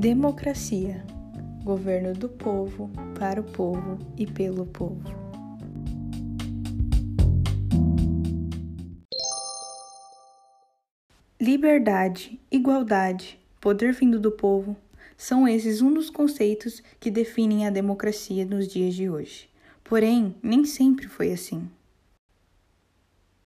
Democracia governo do povo, para o povo e pelo povo. Liberdade, igualdade, poder vindo do povo são esses um dos conceitos que definem a democracia nos dias de hoje. Porém, nem sempre foi assim.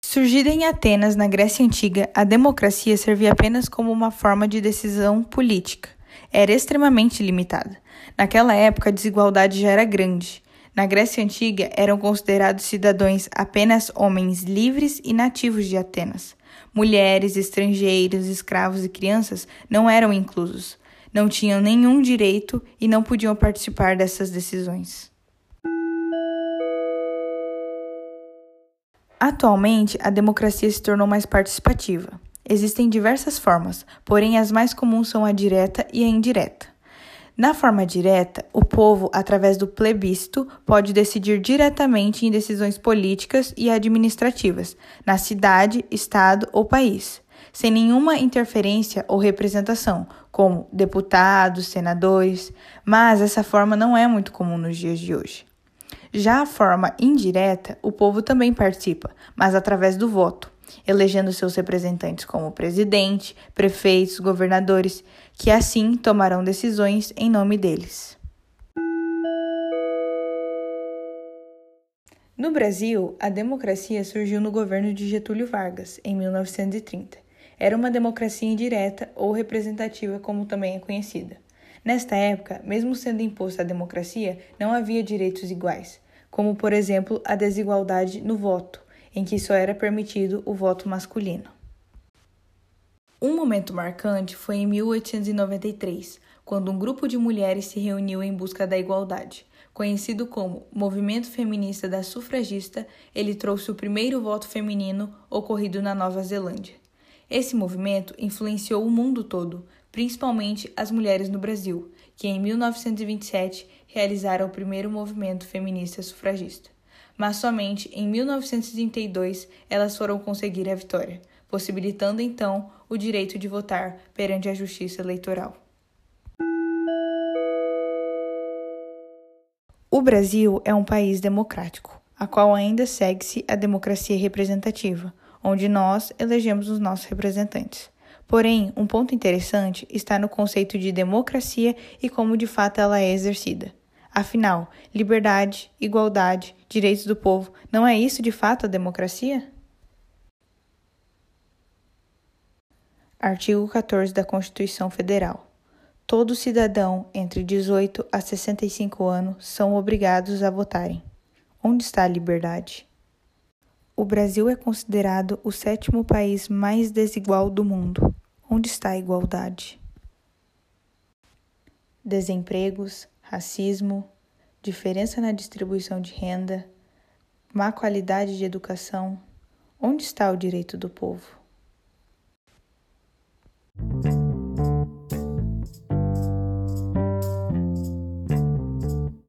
Surgida em Atenas, na Grécia Antiga, a democracia servia apenas como uma forma de decisão política. Era extremamente limitada. Naquela época, a desigualdade já era grande. Na Grécia Antiga, eram considerados cidadãos apenas homens livres e nativos de Atenas. Mulheres, estrangeiros, escravos e crianças não eram inclusos. Não tinham nenhum direito e não podiam participar dessas decisões. Atualmente, a democracia se tornou mais participativa. Existem diversas formas, porém as mais comuns são a direta e a indireta. Na forma direta, o povo, através do plebiscito, pode decidir diretamente em decisões políticas e administrativas, na cidade, estado ou país, sem nenhuma interferência ou representação, como deputados, senadores, mas essa forma não é muito comum nos dias de hoje. Já a forma indireta, o povo também participa, mas através do voto elegendo seus representantes como presidente, prefeitos, governadores, que assim tomarão decisões em nome deles. No Brasil, a democracia surgiu no governo de Getúlio Vargas, em 1930. Era uma democracia indireta ou representativa, como também é conhecida. Nesta época, mesmo sendo imposta a democracia, não havia direitos iguais, como, por exemplo, a desigualdade no voto, em que só era permitido o voto masculino. Um momento marcante foi em 1893, quando um grupo de mulheres se reuniu em busca da igualdade. Conhecido como Movimento Feminista da Sufragista, ele trouxe o primeiro voto feminino ocorrido na Nova Zelândia. Esse movimento influenciou o mundo todo, principalmente as mulheres no Brasil, que em 1927 realizaram o primeiro movimento feminista sufragista mas somente em 1932 elas foram conseguir a vitória, possibilitando então o direito de votar perante a justiça eleitoral. O Brasil é um país democrático, a qual ainda segue-se a democracia representativa, onde nós elegemos os nossos representantes. Porém, um ponto interessante está no conceito de democracia e como de fato ela é exercida. Afinal, liberdade, igualdade, direitos do povo, não é isso de fato a democracia? Artigo 14 da Constituição Federal. Todo cidadão entre 18 a 65 anos são obrigados a votarem. Onde está a liberdade? O Brasil é considerado o sétimo país mais desigual do mundo. Onde está a igualdade? Desempregos, racismo, diferença na distribuição de renda, má qualidade de educação. Onde está o direito do povo?